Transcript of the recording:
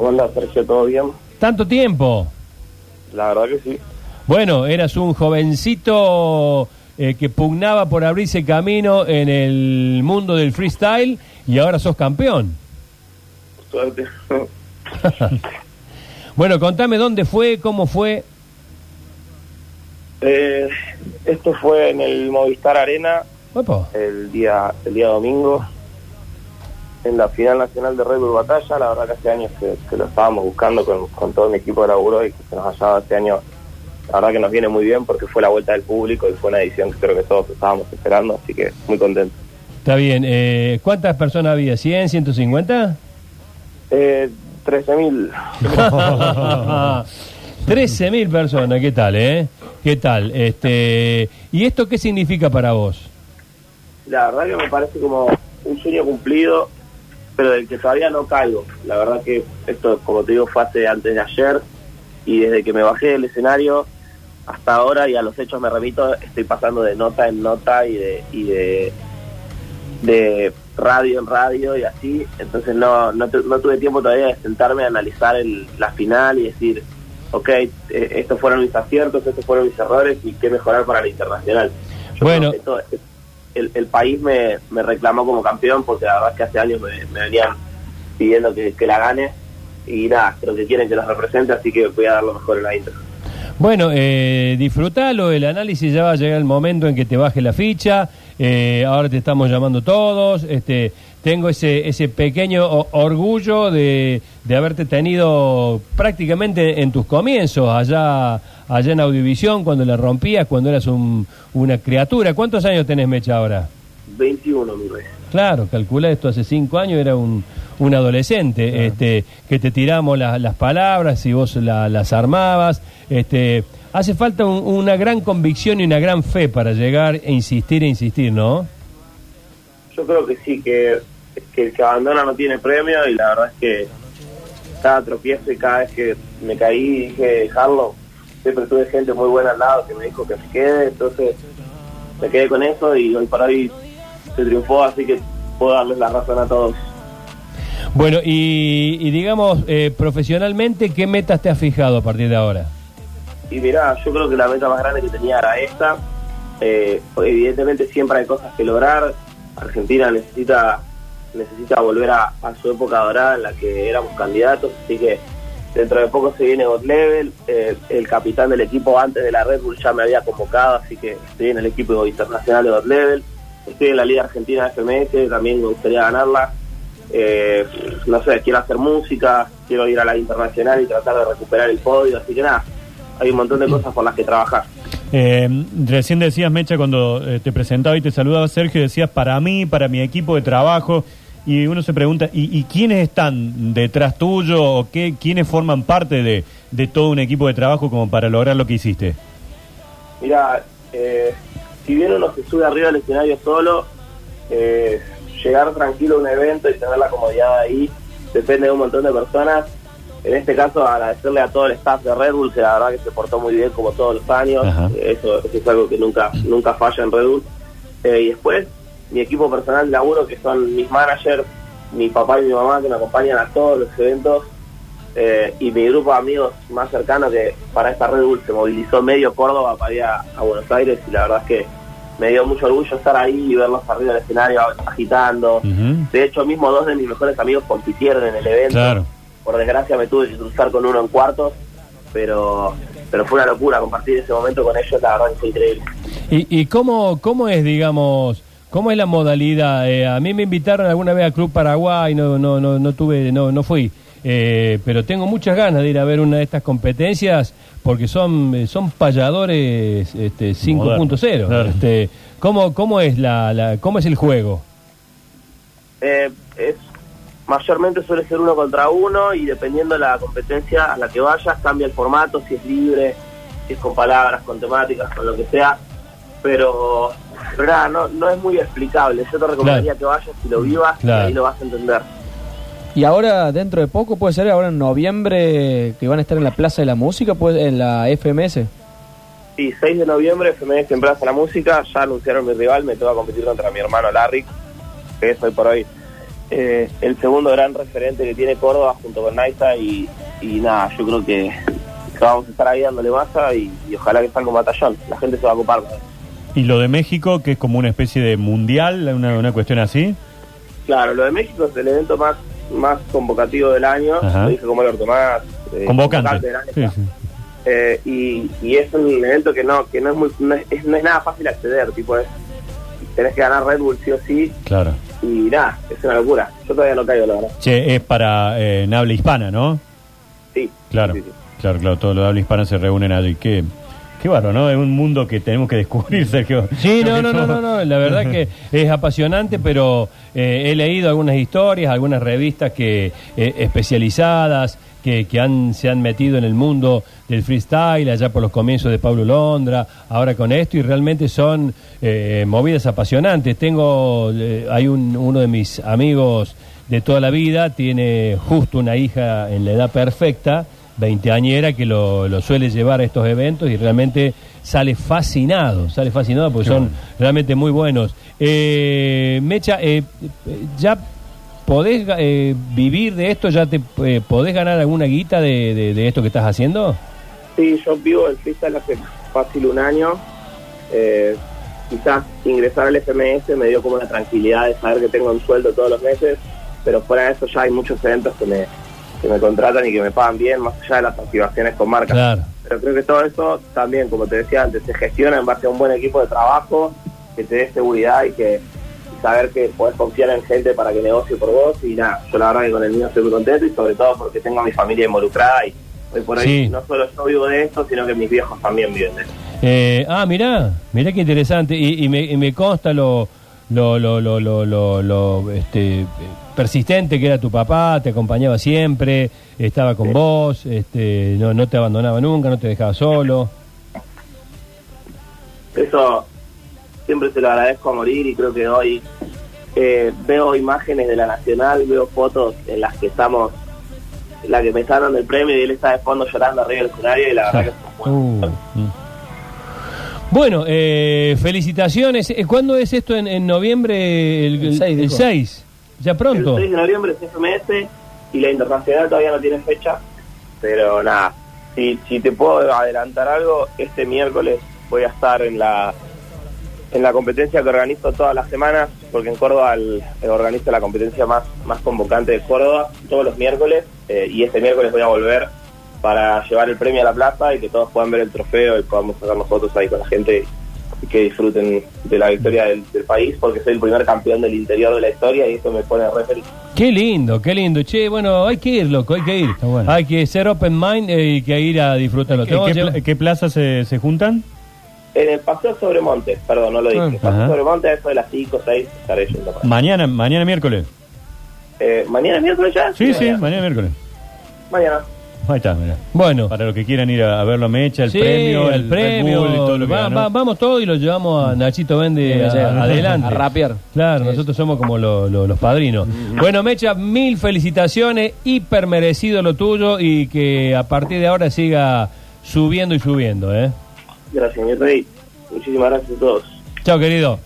¿Cómo Sergio? ¿Todo bien? ¿Tanto tiempo? La verdad que sí. Bueno, eras un jovencito eh, que pugnaba por abrirse camino en el mundo del freestyle y ahora sos campeón. Suerte. Bueno, contame dónde fue, cómo fue. Eh, esto fue en el Movistar Arena Opa. el día el día domingo en la final nacional de Red Bull Batalla. La verdad que hace años que, que lo estábamos buscando con, con todo mi equipo de laburo y que se nos haya dado este año. La verdad que nos viene muy bien porque fue la vuelta del público y fue una edición que creo que todos estábamos esperando, así que muy contento. Está bien. eh, ¿Cuántas personas había? ¿100, 150? Eh, 13.000. 13.000 personas, ¿qué tal, eh? ¿Qué tal? Este, ¿Y esto qué significa para vos? La verdad que me parece como un sueño cumplido, pero del que todavía no caigo. La verdad que esto, como te digo, fue hace antes de ayer y desde que me bajé del escenario hasta ahora y a los hechos me remito, estoy pasando de nota en nota y de, y de, de radio en radio y así. Entonces no, no, no tuve tiempo todavía de sentarme a analizar el- la final y decir, ok, eh, estos fueron mis aciertos, estos fueron mis errores y qué mejorar para la internacional. Yo Bueno. El, el país me, me reclamó como campeón porque la verdad es que hace años me, me venían pidiendo que, que la gane y nada, creo que quieren que los represente, así que voy a dar lo mejor en la Inter. Bueno, eh, disfrutalo, el análisis ya va a llegar el momento en que te baje la ficha, eh, ahora te estamos llamando todos, este, tengo ese, ese pequeño orgullo de, de haberte tenido prácticamente en tus comienzos, allá, allá en Audiovisión, cuando la rompías, cuando eras un- una criatura. ¿Cuántos años tenés, Mecha, ahora? 21, mi rey. Claro, calcula esto, hace cinco años era un, un adolescente, este, que te tiramos la- las palabras y vos la- las armabas. Este, hace falta un- una gran convicción y una gran fe para llegar e insistir e insistir, ¿no? Yo creo que sí, que, que el que abandona no tiene premio y la verdad es que cada tropiezo y cada vez que me caí y dije dejarlo, siempre tuve gente muy buena al lado que me dijo que me quede, entonces me quedé con eso y hoy para hoy se triunfó, así que puedo darles la razón a todos. Bueno, y, y digamos, eh, profesionalmente, ¿qué metas te has fijado a partir de ahora? Y mirá, yo creo que la meta más grande que tenía era esta. Eh, evidentemente siempre hay cosas que lograr. Argentina necesita necesita volver a, a su época dorada en la que éramos candidatos, así que dentro de poco se viene God Level. Eh, el capitán del equipo antes de la Red Bull ya me había convocado, así que estoy en el equipo internacional de God Level. Estoy en la Liga Argentina de FMS, también me gustaría ganarla. Eh, no sé, quiero hacer música, quiero ir a la internacional y tratar de recuperar el podio, así que nada, hay un montón de cosas por las que trabajar. Eh, recién decías, Mecha, cuando eh, te presentaba y te saludaba Sergio, decías para mí, para mi equipo de trabajo, y uno se pregunta, ¿y, y quiénes están detrás tuyo o qué, quiénes forman parte de, de todo un equipo de trabajo como para lograr lo que hiciste? Mira, eh, si bien uno se sube arriba del escenario solo, eh, llegar tranquilo a un evento y tener la comodidad ahí depende de un montón de personas. En este caso, agradecerle a todo el staff de Red Bull, que la verdad que se portó muy bien como todos los años. Eso, eso es algo que nunca nunca falla en Red Bull. Eh, y después, mi equipo personal de laburo, que son mis managers, mi papá y mi mamá, que me acompañan a todos los eventos. eh, y mi grupo de amigos más cercano que para esta Red Bull se movilizó medio Córdoba para ir a, a Buenos Aires y la verdad es que me dio mucho orgullo estar ahí y verlos arriba del escenario agitando. De hecho, mismo dos de mis mejores amigos compitieron en el evento. Claro. Por desgracia me tuve que cruzar con uno en cuartos, pero pero fue una locura compartir ese momento con ellos, la verdad que fue increíble. ¿Y, y cómo, cómo es, digamos, cómo es la modalidad? Eh, a mí me invitaron alguna vez a Club Paraguay, no, no, no, no tuve, no, no fui. Eh, pero tengo muchas ganas de ir a ver una de estas competencias porque son eh, son payadores este, 5.0. Claro. Este, ¿cómo, ¿Cómo es la, la cómo es el juego? Eh, es mayormente suele ser uno contra uno y dependiendo de la competencia a la que vayas cambia el formato, si es libre, si es con palabras, con temáticas, con lo que sea, pero, pero nada, no, no es muy explicable. Yo te recomendaría que vayas y lo vivas Claro. y ahí lo vas a entender. Y ahora, dentro de poco, puede ser ahora en noviembre, que van a estar en la Plaza de la Música, pues en la FMS. Sí, 6 de noviembre, FMS en Plaza la Música, ya anunciaron mi rival, me toca competir contra mi hermano Larry, que es hoy por hoy eh, el segundo gran referente que tiene Córdoba junto con Naisa y, y nada, yo creo que, que vamos a estar ahí dándole masa y, y ojalá que salga un batallón. La gente se va a ocupar. Y lo de México, que es como una especie de mundial, una, una cuestión así. Claro, lo de México es el evento más más convocativo del año, Ajá. lo dije como el orto más eh, Convocante. del año. Sí, sí. Eh, y, y es un evento que no que no es muy no es, no es nada fácil acceder, tipo es tenés que ganar Red Bull sí o sí Claro. y nada, es una locura. Yo todavía no caigo, la verdad. Che, es para eh, en habla hispana, ¿no? Sí. Claro, sí. claro, claro, todo lo de habla hispana se reúnen allí. Qué, qué bárbaro, ¿no? Es un mundo que tenemos que descubrir, Sergio. Sí, no, no, no, no, no, la verdad que es apasionante, pero eh, he leído algunas historias, algunas revistas que eh, especializadas que, que han, se han metido en el mundo del freestyle allá por los comienzos de Pablo Londra, ahora con esto y realmente son eh, movidas apasionantes. Tengo, eh, hay un, uno de mis amigos de toda la vida, tiene justo una hija en la edad perfecta, veinteañera, que lo, lo suele llevar a estos eventos y realmente sale fascinado, sale fascinado porque Qué son bueno. realmente muy buenos. Eh, Mecha, eh, ¿ya podés eh, vivir de esto? ¿Ya te eh, podés ganar alguna guita de, de- de esto que estás haciendo? Sí, yo vivo el freestyle hace fácil un año. Eh, quizás ingresar al FMS me dio como la tranquilidad de saber que tengo un sueldo todos los meses, pero fuera de eso ya hay muchos eventos que me, que me contratan y que me pagan bien, más allá de las activaciones con marcas. Claro. Pero creo que todo eso también, como te decía antes, se gestiona en base a un buen equipo de trabajo que te dé seguridad y que y saber que podés confiar en gente para que negocie por vos. Y nada, yo la verdad que con el mío estoy muy contento y sobre todo porque tengo a mi familia involucrada y hoy por hoy Sí. no solo yo vivo de esto, sino que mis viejos también viven de esto. Eh, ah, mirá, mirá qué interesante. Y, y me, y me consta lo, lo, lo, lo, lo, lo- lo, este, persistente que era tu papá, te acompañaba siempre, estaba con vos, este, no, no te abandonaba nunca, no te dejaba solo. Eso siempre se lo agradezco a morir y creo que hoy eh, veo imágenes de la Nacional, veo fotos en las que estamos, en la que me están dando el premio y él está de fondo llorando arriba del escenario y la verdad que es muy Uh, mm. Bueno, eh, felicitaciones. Eh, ¿Cuándo es esto en, en noviembre? El, El seis, el dijo. 6. Ya pronto. El 6 de noviembre es FMS y la internacional todavía no tiene fecha, pero nada, si, si te puedo adelantar algo, este miércoles voy a estar en la en la competencia que organizo todas las semanas, porque en Córdoba el, organizo la competencia más, más convocante de Córdoba todos los miércoles, eh, y este miércoles voy a volver para llevar el premio a la plaza y que todos puedan ver el trofeo y podamos sacarnos fotos ahí con la gente y que disfruten de la victoria del, del país, porque soy el primer campeón del interior de la historia y eso me pone re feliz. Qué lindo, qué lindo. Che, bueno, hay que ir, loco, hay que ir. Está bueno. Hay que ser open mind eh, y que ir a disfrutarlo. ¿En qué, a llevar- pla- qué plazas se, se juntan? En el Paseo sobre Monte, perdón, no lo dije. Ah, Paseo ajá. sobre Monte, a eso de las 5 6 estaré yendo. para- Mañana, mañana miércoles. Eh, ¿Mañana es miércoles ya? Sí, sí, mañana. mañana miércoles. Mañana. Ahí está, mira. Bueno, Para los que quieran ir a, a verlo Mecha, el sí, premio, el, Red premio. Bull y todo lo que Va- ganó. va- vamos todos y lo llevamos a Nachito Vende a- adelante. a rapear. Claro, Sí. nosotros somos como lo- lo- los padrinos. Bueno, Mecha, mil felicitaciones, hiper merecido lo tuyo y que a partir de ahora siga subiendo y subiendo, ¿eh? Gracias, mi rey. Muchísimas gracias a todos. Chao, querido.